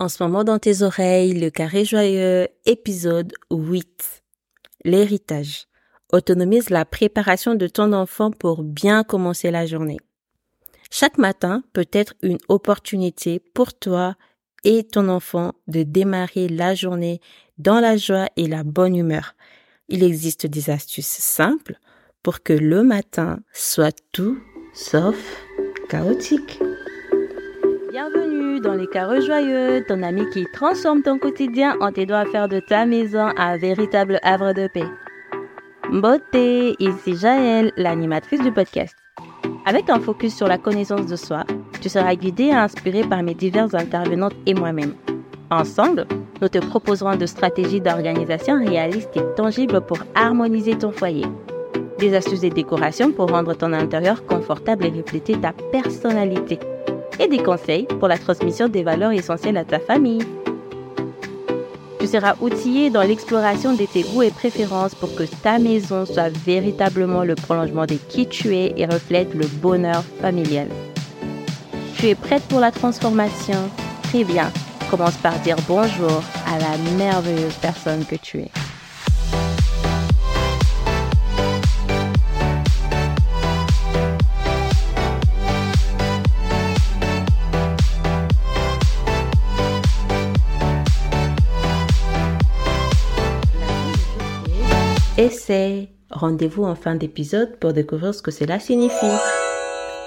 En ce moment dans tes oreilles, le carré joyeux, épisode 8. L'héritage. Autonomise la préparation de ton enfant pour bien commencer la journée. Chaque matin peut être une opportunité pour toi et ton enfant de démarrer la journée dans la joie et la bonne humeur. Il existe des astuces simples pour que le matin soit tout sauf chaotique. Bienvenue dans les carreaux joyeux, ton ami qui transforme ton quotidien en t'aidant à faire de ta maison un véritable havre de paix. Beauté, ici Jaël, l'animatrice du podcast. Avec un focus sur la connaissance de soi, tu seras guidé et inspiré par mes diverses intervenantes et moi-même. Ensemble, nous te proposerons de stratégies d'organisation réalistes et tangibles pour harmoniser ton foyer. Des astuces et décorations pour rendre ton intérieur confortable et refléter ta personnalité et des conseils pour la transmission des valeurs essentielles à ta famille. Tu seras outillé dans l'exploration de tes goûts et préférences pour que ta maison soit véritablement le prolongement de qui tu es et reflète le bonheur familial. Tu es prête pour la transformation? Très bien. Commence par dire bonjour à la merveilleuse personne que tu es. Essai. Rendez-vous en fin d'épisode pour découvrir ce que cela signifie.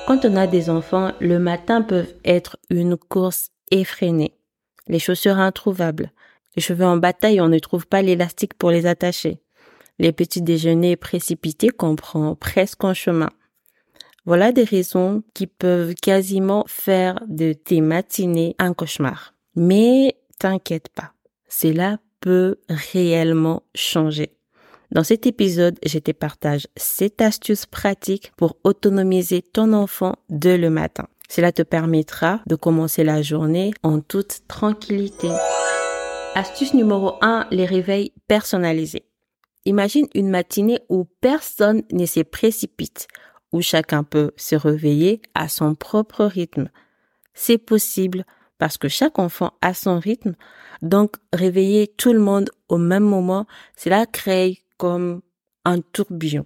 Quand on a des enfants, le matin peut être une course effrénée. Les chaussures introuvables. Les cheveux en bataille, on ne trouve pas l'élastique pour les attacher. Les petits déjeuners précipités qu'on prend presque en chemin. Voilà des raisons qui peuvent quasiment faire de tes matinées un cauchemar. Mais t'inquiète pas, cela peut réellement changer. Dans cet épisode, je te partage 7 astuces pratiques pour autonomiser ton enfant dès le matin. Cela te permettra de commencer la journée en toute tranquillité. Astuce numéro 1, les réveils personnalisés. Imagine une matinée où personne ne se précipite, où chacun peut se réveiller à son propre rythme. C'est possible parce que chaque enfant a son rythme, donc réveiller tout le monde au même moment, cela crée comme un tourbillon.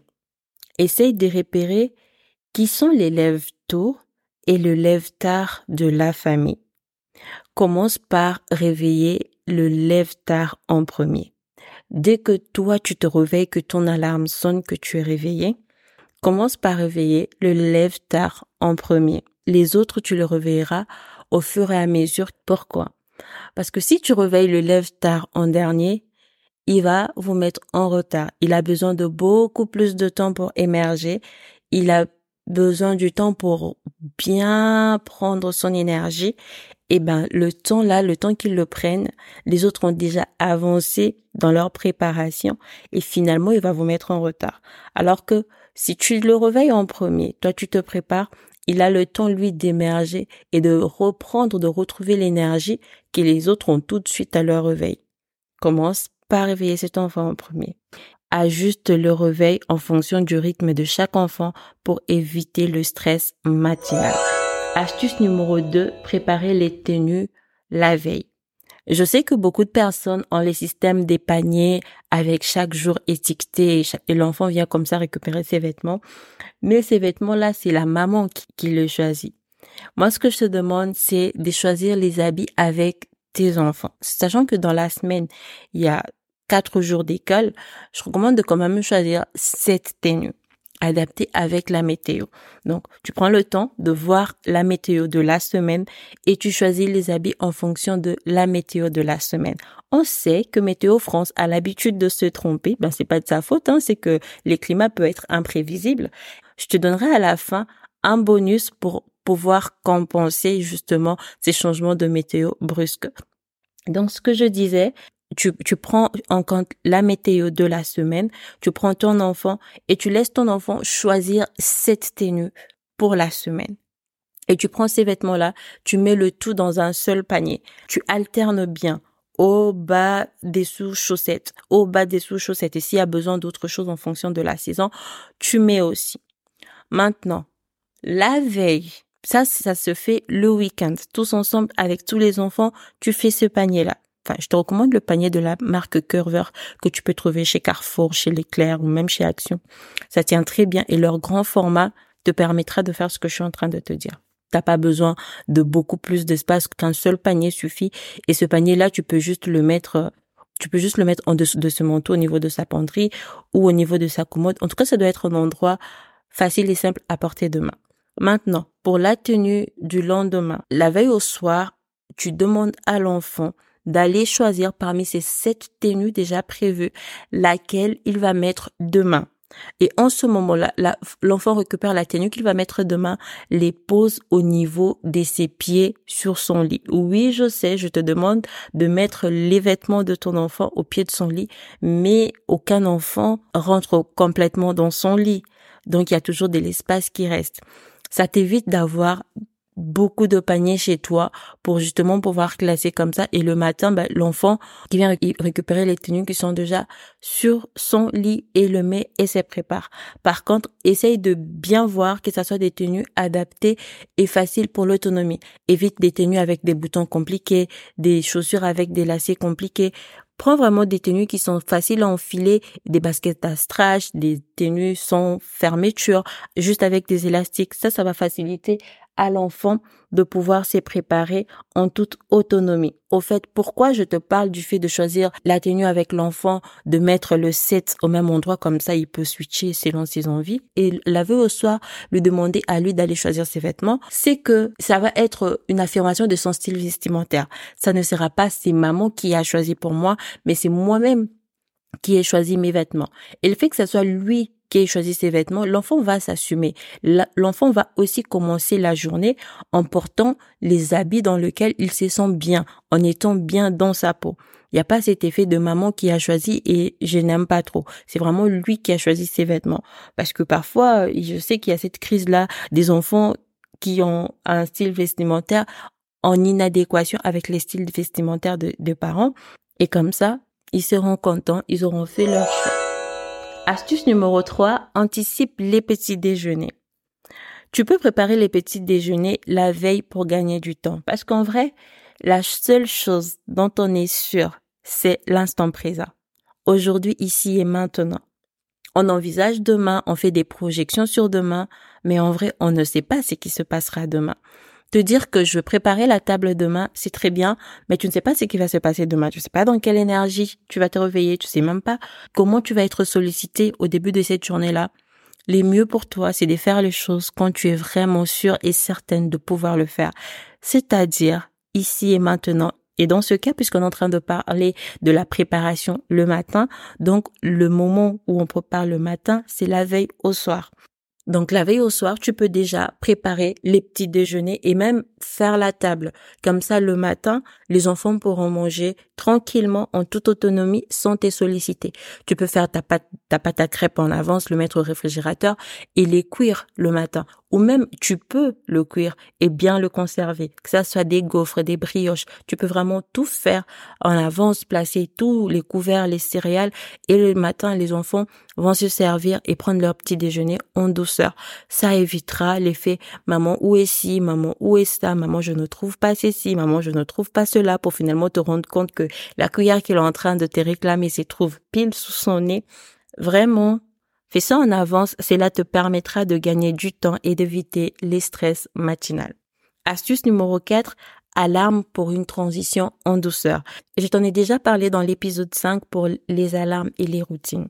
Essaye de repérer qui sont les lève tôt et le lève tard de la famille. Commence par réveiller le lève tard en premier. Dès que toi tu te réveilles, que ton alarme sonne, que tu es réveillé, commence par réveiller le lève tard en premier. Les autres, tu le réveilleras au fur et à mesure. Pourquoi? Parce que si tu réveilles le lève tard en dernier, il va vous mettre en retard. Il a besoin de beaucoup plus de temps pour émerger. Il a besoin du temps pour bien prendre son énergie. Et eh ben, le temps là, le temps qu'ils le prennent, les autres ont déjà avancé dans leur préparation et finalement, il va vous mettre en retard. Alors que si tu le réveilles en premier, toi tu te prépares, il a le temps lui d'émerger et de reprendre, de retrouver l'énergie que les autres ont tout de suite à leur réveil. Commence pas réveiller cet enfant en premier. Ajuste le réveil en fonction du rythme de chaque enfant pour éviter le stress matinal. Astuce numéro 2, préparer les tenues la veille. Je sais que beaucoup de personnes ont les systèmes des paniers avec chaque jour étiqueté et, l'enfant vient comme ça récupérer ses vêtements. Mais ces vêtements-là, c'est la maman qui, qui le choisit. Moi, ce que je te demande, c'est de choisir les habits avec tes enfants. Sachant que dans la semaine, il y a quatre jours d'école, je recommande de quand même choisir cette tenue adaptée avec la météo. Donc, tu prends le temps de voir la météo de la semaine et tu choisis les habits en fonction de la météo de la semaine. On sait que Météo France a l'habitude de se tromper. Ben, c'est pas de sa faute, hein, c'est que les climats peuvent être imprévisibles. Je te donnerai à la fin un bonus pour pouvoir compenser justement ces changements de météo brusques. Donc, ce que je disais, tu, tu prends en compte la météo de la semaine, tu prends ton enfant et tu laisses ton enfant choisir cette tenue pour la semaine. Et tu prends ces vêtements-là, tu mets le tout dans un seul panier. Tu alternes bien au bas des sous-chaussettes, au bas des sous-chaussettes. Et s'il y a besoin d'autres choses en fonction de la saison, tu mets aussi. Maintenant, la veille, Ça, ça se fait le week-end. Tous ensemble, avec tous les enfants, tu fais ce panier-là. Je te recommande le panier de la marque Curver que tu peux trouver chez Carrefour, chez Leclerc ou même chez Action. Ça tient très bien et leur grand format te permettra de faire ce que je suis en train de te dire. T'as pas besoin de beaucoup plus d'espace qu'un seul panier suffit. Et ce panier-là, tu peux juste le mettre, tu peux juste le mettre en dessous de ce manteau au niveau de sa penderie ou au niveau de sa commode. En tout cas, ça doit être un endroit facile et simple à porter de main. Maintenant, pour la tenue du lendemain, la veille au soir, tu demandes à l'enfant d'aller choisir parmi ces sept tenues déjà prévues laquelle il va mettre demain. Et en ce moment-là, l'enfant récupère la tenue qu'il va mettre demain, les pose au niveau de ses pieds sur son lit. Oui, je sais, je te demande de mettre les vêtements de ton enfant au pied de son lit, mais aucun enfant rentre complètement dans son lit. Donc il y a toujours de l'espace qui reste. Ça t'évite d'avoir beaucoup de paniers chez toi pour justement pouvoir classer comme ça et le matin bah, l'enfant qui vient récupérer les tenues qui sont déjà sur son lit et le met et se prépare. Par contre, essaye de bien voir que ça soit des tenues adaptées et faciles pour l'autonomie. Évite des tenues avec des boutons compliqués, des chaussures avec des lacets compliqués. Prends vraiment des tenues qui sont faciles à enfiler, des baskets à stretch, des tenues sans fermeture, juste avec des élastiques. Ça, ça va faciliter à l'enfant de pouvoir s'y préparer en toute autonomie. Au fait, pourquoi je te parle du fait de choisir la tenue avec l'enfant, de mettre le set au même endroit, comme ça il peut switcher selon ses envies, et laver au soir, lui demander à lui d'aller choisir ses vêtements, c'est que ça va être une affirmation de son style vestimentaire. Ça ne sera pas c'est maman qui a choisi pour moi, mais c'est moi-même qui ai choisi mes vêtements. Et le fait que ce soit lui qui ait choisi ses vêtements, l'enfant va s'assumer. L'enfant va aussi commencer la journée en portant les habits dans lesquels il se sent bien, en étant bien dans sa peau. Il n'y a pas cet effet de maman qui a choisi et je n'aime pas trop. C'est vraiment lui qui a choisi ses vêtements. Parce que parfois, je sais qu'il y a cette crise-là des enfants qui ont un style vestimentaire en inadéquation avec les styles vestimentaires de, de parents. Et comme ça, ils seront contents, ils auront fait leur choix. Astuce numéro 3, anticipe les petits déjeuners. Tu peux préparer les petits déjeuners la veille pour gagner du temps. Parce qu'en vrai, la seule chose dont on est sûr, c'est l'instant présent. Aujourd'hui, ici et maintenant. On envisage demain, on fait des projections sur demain, mais en vrai, on ne sait pas ce qui se passera demain. Te dire que je préparer la table demain, c'est très bien, mais tu ne sais pas ce qui va se passer demain. Tu sais pas dans quelle énergie tu vas te réveiller. Tu sais même pas comment tu vas être sollicité au début de cette journée-là. Les mieux pour toi, c'est de faire les choses quand tu es vraiment sûre et certaine de pouvoir le faire. C'est-à-dire ici et maintenant. Et dans ce cas, puisqu'on est en train de parler de la préparation le matin, donc le moment où on prépare le matin, c'est la veille au soir. Donc la veille au soir, tu peux déjà préparer les petits déjeuners et même faire la table. Comme ça, le matin, les enfants pourront manger tranquillement en toute autonomie sans te solliciter. Tu peux faire ta pâte, ta pâte à crêpes en avance, le mettre au réfrigérateur et les cuire le matin. Ou même tu peux le cuire et bien le conserver, que ça soit des gaufres, des brioches, tu peux vraiment tout faire en avance, placer tous les couverts, les céréales et le matin les enfants vont se servir et prendre leur petit déjeuner en douceur. Ça évitera l'effet maman où est ci, maman où est ça, maman je ne trouve pas ceci, maman je ne trouve pas pour finalement te rendre compte que la cuillère qu'il est en train de te réclamer se trouve pile sous son nez. Vraiment, Fais ça en avance, cela te permettra de gagner du temps et d'éviter les stress matinales. Astuce numéro 4, alarme pour une transition en douceur. Je t'en ai déjà parlé dans l'épisode 5 pour les alarmes et les routines.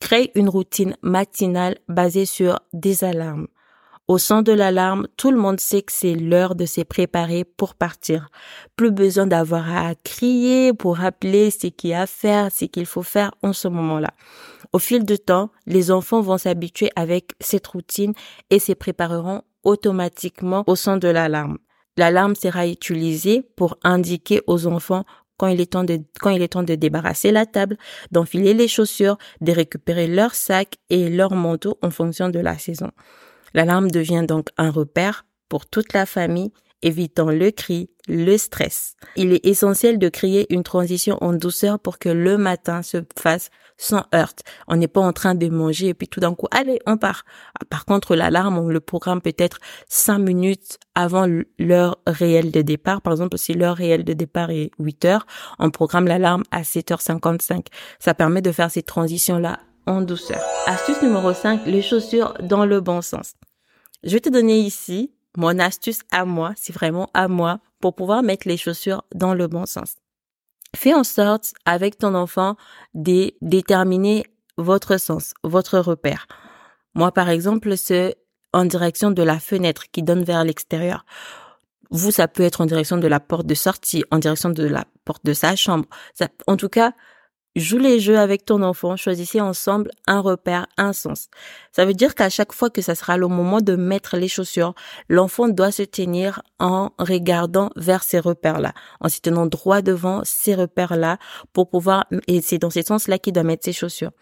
Crée une routine matinale basée sur des alarmes. Au son de l'alarme, tout le monde sait que c'est l'heure de se préparer pour partir. Plus besoin d'avoir à crier pour rappeler ce qu'il y a à faire, ce qu'il faut faire en ce moment-là. Au fil du temps, les enfants vont s'habituer avec cette routine et se prépareront automatiquement au son de l'alarme. L'alarme sera utilisée pour indiquer aux enfants quand il est temps de, quand il est temps de débarrasser la table, d'enfiler les chaussures, de récupérer leur sac et leur manteau en fonction de la saison. L'alarme devient donc un repère pour toute la famille, évitant le cri, le stress. Il est essentiel de créer une transition en douceur pour que le matin se fasse sans heurte. On n'est pas en train de manger et puis tout d'un coup, allez, on part. Par contre, l'alarme, on le programme peut-être cinq minutes avant l'heure réelle de départ. Par exemple, si l'heure réelle de départ est 8 heures, on programme l'alarme à 7h55. Ça permet de faire ces transitions-là en douceur. Astuce numéro 5, les chaussures dans le bon sens. Je vais te donner ici mon astuce à moi, c'est vraiment à moi, pour pouvoir mettre les chaussures dans le bon sens. Fais en sorte, avec ton enfant, de déterminer votre sens, votre repère. Moi, par exemple, c'est en direction de la fenêtre qui donne vers l'extérieur. Vous, ça peut être en direction de la porte de sortie, en direction de la porte de sa chambre. en tout cas, Joue les jeux avec ton enfant, choisissez ensemble un repère, un sens. Ça veut dire qu'à chaque fois que ça sera le moment de mettre les chaussures, l'enfant doit se tenir en regardant vers ces repères-là, en se tenant droit devant ces repères-là pour pouvoir, et c'est dans ce sens-là qu'il doit mettre ses chaussures.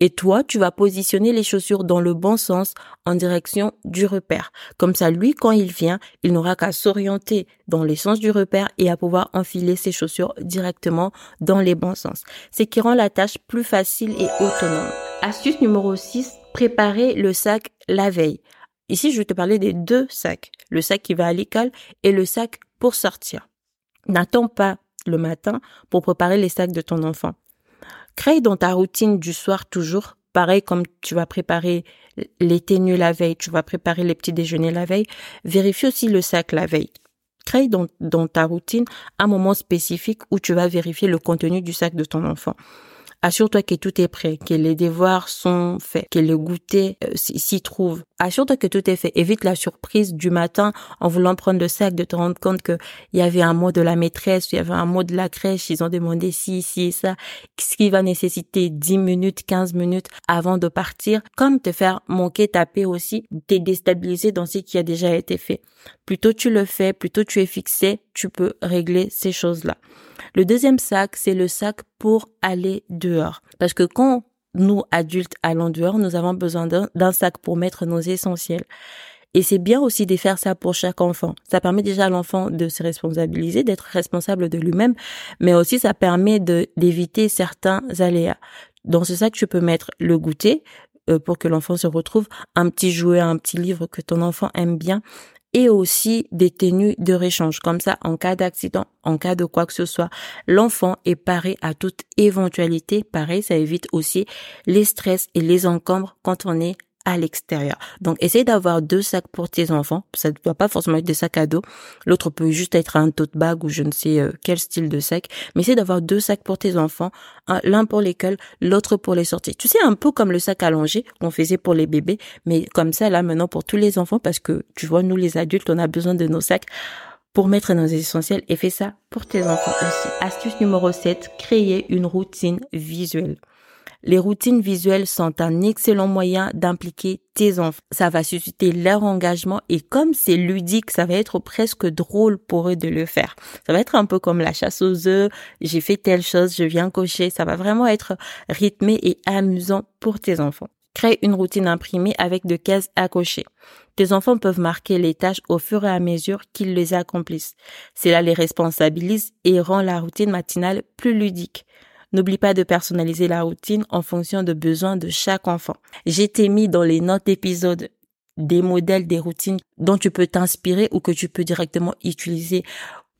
Et toi, tu vas positionner les chaussures dans le bon sens en direction du repère. Comme ça, lui, quand il vient, il n'aura qu'à s'orienter dans les sens du repère et à pouvoir enfiler ses chaussures directement dans les bons sens. Rend la tâche plus facile et autonome. Astuce numéro 6, préparer le sac la veille. Ici, je vais te parler des deux sacs. Le sac qui va à l'école et le sac pour sortir. N'attends pas le matin pour préparer les sacs de ton enfant. Crée dans ta routine du soir toujours, pareil comme tu vas préparer les tenues la veille, tu vas préparer les petits déjeuners la veille, vérifie aussi le sac la veille. Crée dans, dans ta routine un moment spécifique où tu vas vérifier le contenu du sac de ton enfant. Assure-toi que tout est prêt, que les devoirs sont faits, que le goûter euh, s'y trouve. Assure-toi que tout est fait. Évite la surprise du matin en voulant prendre le sac de te rendre compte que il y avait un mot de la maîtresse, il y avait un mot de la crèche, ils ont demandé ci et ça, ce qui va nécessiter 10 minutes, 15 minutes avant de partir, comme te faire manquer ta paix aussi, t'es déstabilisé dans ce qui a déjà été fait. Plutôt tu le fais, plutôt tu es fixé, tu peux régler ces choses-là. Le deuxième sac, c'est le sac pour aller dehors. Parce que quand nous, adultes, allons dehors, nous avons besoin d'un sac pour mettre nos essentiels. Et c'est bien aussi de faire ça pour chaque enfant. Ça permet déjà à l'enfant de se responsabiliser, d'être responsable de lui-même, mais aussi ça permet d'éviter certains aléas. Dans ce sac, tu peux mettre le goûter euh, pour que l'enfant se retrouve, un petit jouet, un petit livre que ton enfant aime bien, et aussi des tenues de réchange. Comme ça, en cas d'accident, en cas de quoi que ce soit, l'enfant est paré à toute éventualité. Pareil, ça évite aussi les stress et les encombres quand on est à l'extérieur. Donc, essaye d'avoir deux sacs pour tes enfants. Ça ne doit pas forcément être des sacs à dos. L'autre peut juste être un tote bag ou je ne sais euh, quel style de sac. Mais essaye d'avoir deux sacs pour tes enfants. L'un pour l'école, l'autre pour les sorties. Tu sais, un peu comme le sac allongé qu'on faisait pour les bébés. Mais comme ça, là, maintenant, pour tous les enfants, parce que tu vois, nous, les adultes, on a besoin de nos sacs pour mettre nos essentiels et fais ça pour tes enfants aussi. Astuce numéro 7, créer une routine visuelle. Les routines visuelles sont un excellent moyen d'impliquer tes enfants. Ça va susciter leur engagement et comme c'est ludique, ça va être presque drôle pour eux de le faire. Ça va être un peu comme la chasse aux œufs, j'ai fait telle chose, je viens cocher. Ça va vraiment être rythmé et amusant pour tes enfants. Crée une routine imprimée avec de cases à cocher. Tes enfants peuvent marquer les tâches au fur et à mesure qu'ils les accomplissent. Cela les responsabilise et rend la routine matinale plus ludique. N'oublie pas de personnaliser la routine en fonction de besoins de chaque enfant. J'ai été mis dans les notes d'épisode des modèles des routines dont tu peux t'inspirer ou que tu peux directement utiliser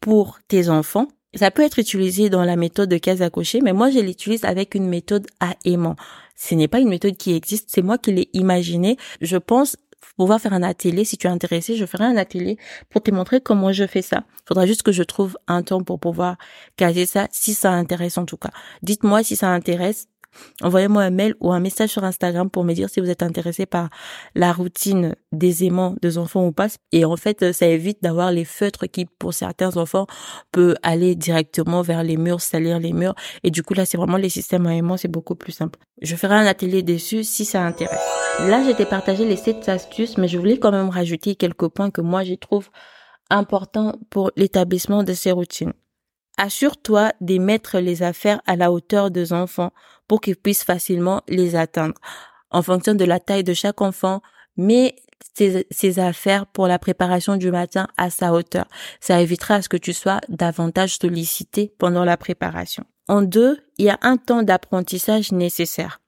pour tes enfants. Ça peut être utilisé dans la méthode de case à cocher, mais moi je l'utilise avec une méthode à aimant. Ce n'est pas une méthode qui existe, c'est moi qui l'ai imaginée. Je pense pouvoir faire un atelier. Si tu es intéressé, je ferai un atelier pour te montrer comment je fais ça. Il faudra juste que je trouve un temps pour pouvoir caser ça, si ça intéresse en tout cas. Dites-moi si ça intéresse. Envoyez-moi un mail ou un message sur Instagram pour me dire si vous êtes intéressé par la routine des aimants des enfants ou pas. Et en fait, ça évite d'avoir les feutres qui, pour certains enfants, peut aller directement vers les murs, salir les murs. Et du coup, là, c'est vraiment les systèmes à aimants, c'est beaucoup plus simple. Je ferai un atelier dessus si ça intéresse. Là, j'ai partagé les sept astuces, mais je voulais quand même rajouter quelques points que moi, j'y trouve importants pour l'établissement de ces routines. Assure-toi de mettre les affaires à la hauteur des enfants pour qu'ils puissent facilement les atteindre. En fonction de la taille de chaque enfant, mets ces, affaires pour la préparation du matin à sa hauteur. Ça évitera à ce que tu sois davantage sollicité pendant la préparation. En deux, il y a un temps d'apprentissage nécessaire.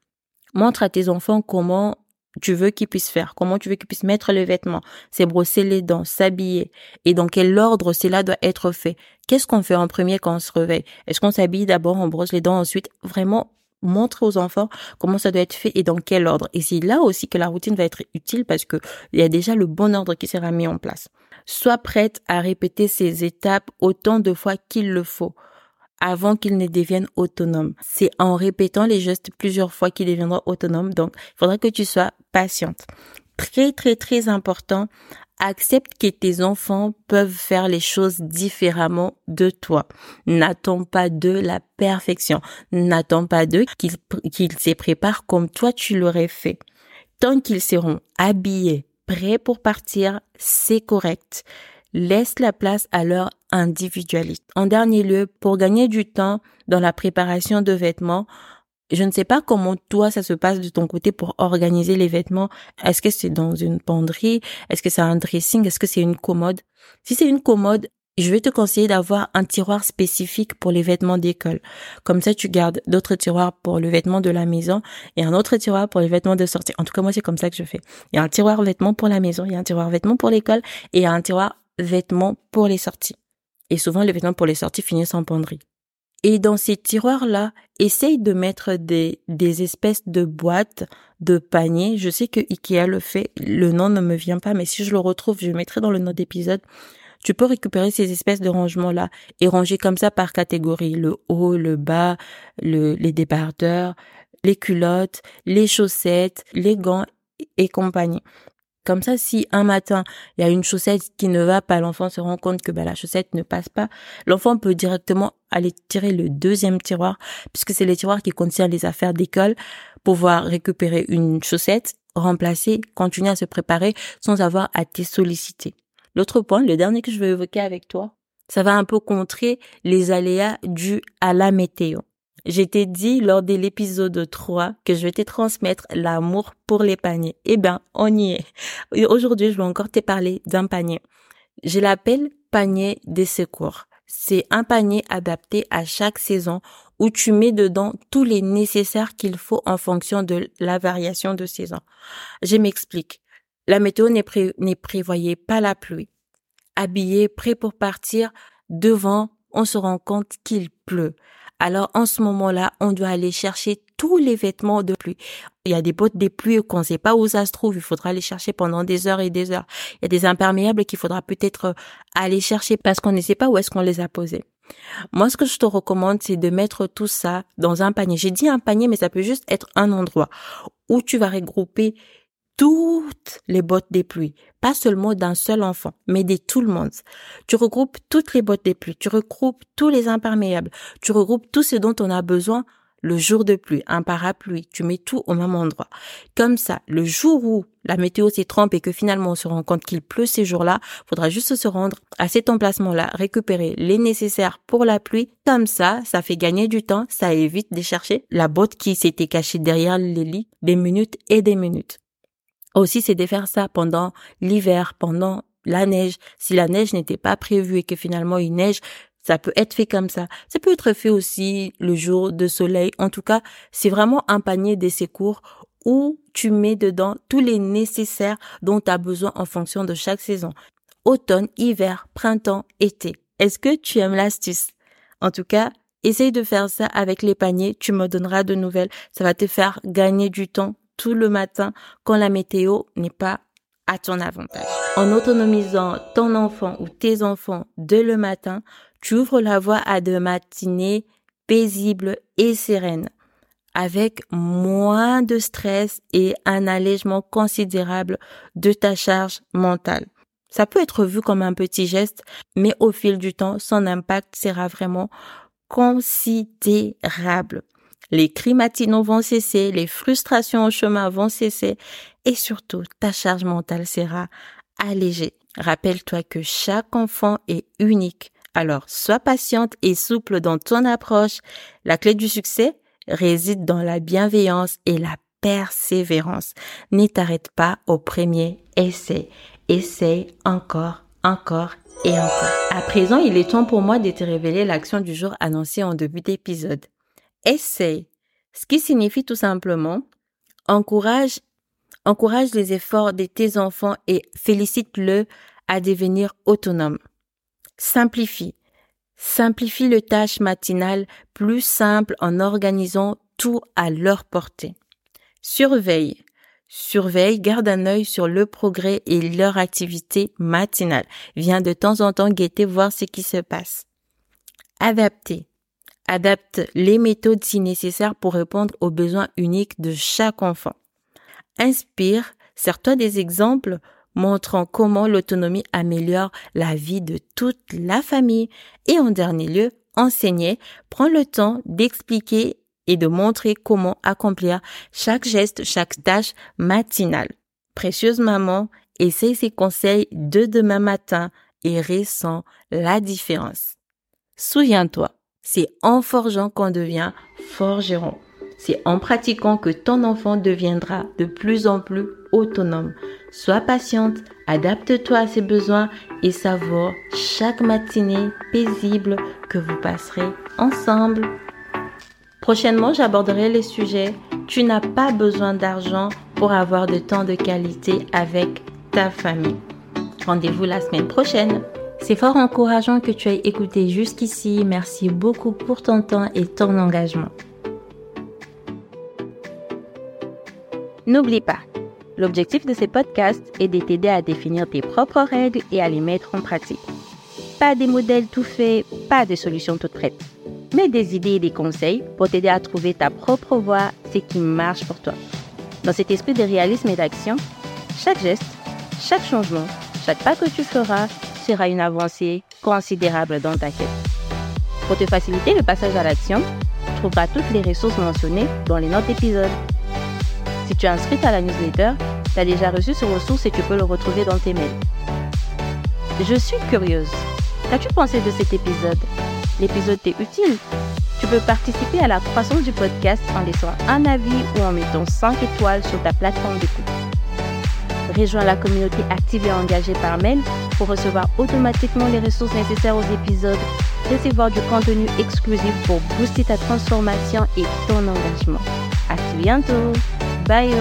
Montre à tes enfants comment tu veux qu'ils puissent faire, comment tu veux qu'ils puissent mettre les vêtements, c'est brosser les dents, s'habiller, et dans quel ordre cela doit être fait? Qu'est-ce qu'on fait en premier quand on se réveille? Est-ce qu'on s'habille d'abord, on brosse les dents ensuite? Vraiment montre aux enfants comment ça doit être fait et dans quel ordre. Et c'est là aussi que la routine va être utile parce que il y a déjà le bon ordre qui sera mis en place. Sois prête à répéter ces étapes autant de fois qu'il le faut avant qu'ils ne deviennent autonomes. C'est en répétant les gestes plusieurs fois qu'ils deviendront autonomes. Donc, il faudra que tu sois patiente. Très, très, très important. Accepte que tes enfants peuvent faire les choses différemment de toi. N'attends pas de la perfection. N'attends pas d'eux qu'ils se préparent comme toi tu l'aurais fait. Tant qu'ils seront habillés, prêts pour partir, c'est correct laisse la place à leur individualité. En dernier lieu, pour gagner du temps dans la préparation de vêtements, je ne sais pas comment toi ça se passe de ton côté pour organiser les vêtements. Est-ce que c'est dans une penderie? Est-ce que c'est un dressing? Est-ce que c'est une commode? Si c'est une commode, je vais te conseiller d'avoir un tiroir spécifique pour les vêtements d'école. Comme ça, tu gardes d'autres tiroirs pour le vêtement de la maison et un autre tiroir pour les vêtements de sortie. En tout cas, moi, c'est comme ça que je fais. Il y a un tiroir vêtements pour la maison, il y a un tiroir vêtements pour l'école et il y a un tiroir vêtements pour les sorties. Et souvent, les vêtements pour les sorties finissent en penderie. Et dans ces tiroirs-là, essaye de mettre des, des espèces de boîtes, de paniers. Je sais que Ikea le fait, le nom ne me vient pas, mais si je le retrouve, je le mettrai dans le note d'épisode. Tu peux récupérer ces espèces de rangements-là et ranger comme ça par catégorie. Le haut, le bas, le, les débardeurs, les culottes, les chaussettes, les gants et compagnie. Comme ça, si un matin, il y a une chaussette qui ne va pas, l'enfant se rend compte que bah, la chaussette ne passe pas, l'enfant peut directement aller tirer le deuxième tiroir, puisque c'est les tiroirs qui contiennent les affaires d'école, pouvoir récupérer une chaussette, remplacer, continuer à se préparer sans avoir à te solliciter. L'autre point, le dernier que je veux évoquer avec toi, ça va un peu contrer les aléas dus à la météo. J'étais dit lors de l'épisode 3 que je vais te transmettre l'amour pour les paniers. Eh ben, on y est. Aujourd'hui, je vais encore te parler d'un panier. Je l'appelle panier des secours. C'est un panier adapté à chaque saison où tu mets dedans tous les nécessaires qu'il faut en fonction de la variation de saison. Je m'explique. La météo n'est prévoyée pas la pluie. Habillé, prêt pour partir, devant, on se rend compte qu'il pleut. Alors en ce moment-là, on doit aller chercher tous les vêtements de pluie. Il y a des bottes de pluie qu'on ne sait pas où ça se trouve, il faudra les chercher pendant des heures et des heures. Il y a des imperméables qu'il faudra peut-être euh, aller chercher parce qu'on ne sait pas où est-ce qu'on les a posés. Moi, ce que je te recommande, c'est de mettre tout ça dans un panier. J'ai dit un panier, mais ça peut juste être un endroit où tu vas regrouper toutes les bottes des pluies, pas seulement d'un seul enfant, mais de tout le monde. Tu regroupes toutes les bottes des pluies, tu regroupes tous les imperméables, tu regroupes tout ce dont on a besoin le jour de pluie, un parapluie, tu mets tout au même endroit. Comme ça, le jour où la météo s'est trompe et que finalement on se rend compte qu'il pleut ces jours-là, faudra juste se rendre à cet emplacement-là, récupérer les nécessaires pour la pluie. Comme ça, ça fait gagner du temps, ça évite de chercher la botte qui s'était cachée derrière les lits des minutes et des minutes. Aussi, c'est de faire ça pendant l'hiver, pendant la neige. Si la neige n'était pas prévue et que finalement il neige, ça peut être fait comme ça. Ça peut être fait aussi le jour de soleil. En tout cas, c'est vraiment un panier de secours où tu mets dedans tous les nécessaires dont tu as besoin en fonction de chaque saison. Automne, hiver, printemps, été. Est-ce que tu aimes l'astuce? En tout cas, essaye de faire ça avec les paniers. Tu me donneras de nouvelles. Ça va te faire gagner du temps tout le matin quand la météo n'est pas à ton avantage. En autonomisant ton enfant ou tes enfants dès le matin, tu ouvres la voie à de matinées paisibles et sereines, avec moins de stress et un allègement considérable de ta charge mentale. Ça peut être vu comme un petit geste, mais au fil du temps, son impact sera vraiment considérable. Les cris matinaux vont cesser, les frustrations au chemin vont cesser et surtout ta charge mentale sera allégée. Rappelle-toi que chaque enfant est unique. Alors sois patiente et souple dans ton approche. La clé du succès réside dans la bienveillance et la persévérance. Ne t'arrête pas au premier essai. Essaye encore, encore et encore. À présent, il est temps pour moi de te révéler l'action du jour annoncée en début d'épisode. Essaye. Ce qui signifie tout simplement encourage, encourage les efforts de tes enfants et félicite-le à devenir autonome. Simplifie. Simplifie le tâche matinale plus simple en organisant tout à leur portée. Surveille. Surveille, garde un œil sur le progrès et leur activité matinale. Viens de temps en temps guetter voir ce qui se passe. Adapter. Adapte les méthodes si nécessaire pour répondre aux besoins uniques de chaque enfant. Inspire, sers-toi des exemples montrant comment l'autonomie améliore la vie de toute la famille. Et en dernier lieu, enseigner, prends le temps d'expliquer et de montrer comment accomplir chaque geste, chaque tâche matinale. Précieuse maman, essaye ces conseils de demain matin et ressens la différence. Souviens-toi, c'est en forgeant qu'on devient forgeron. C'est en pratiquant que ton enfant deviendra de plus en plus autonome. Sois patiente, adapte-toi à ses besoins et savoure chaque matinée paisible que vous passerez ensemble. Prochainement, j'aborderai les sujets Tu n'as pas besoin d'argent pour avoir de temps de qualité avec ta famille. Rendez-vous la semaine prochaine. C'est fort encourageant que tu aies écouté jusqu'ici. Merci beaucoup pour ton temps et ton engagement. N'oublie pas, l'objectif de ces podcasts est de t'aider à définir tes propres règles et à les mettre en pratique. Pas des modèles tout faits, pas des solutions toutes prêtes, mais des idées et des conseils pour t'aider à trouver ta propre voie, ce qui marche pour toi. Dans cet esprit de réalisme et d'action, chaque geste, chaque changement, chaque pas que tu feras sera une avancée considérable dans ta quête. Pour te faciliter le passage à l'action, tu trouveras toutes les ressources mentionnées dans les notes d'épisode. Si tu es inscrite à la newsletter, tu as déjà reçu ce ressource et tu peux le retrouver dans tes mails. Je suis curieuse. Qu'as-tu pensé de cet épisode? L'épisode t'est utile? Tu peux participer à la croissance du podcast en laissant un avis ou en mettant 5 étoiles sur ta plateforme d'écoute. Rejoins la communauté active et engagée par mail pour recevoir automatiquement les ressources nécessaires aux épisodes, recevoir du contenu exclusif pour booster ta transformation et ton engagement. À bientôt! Bye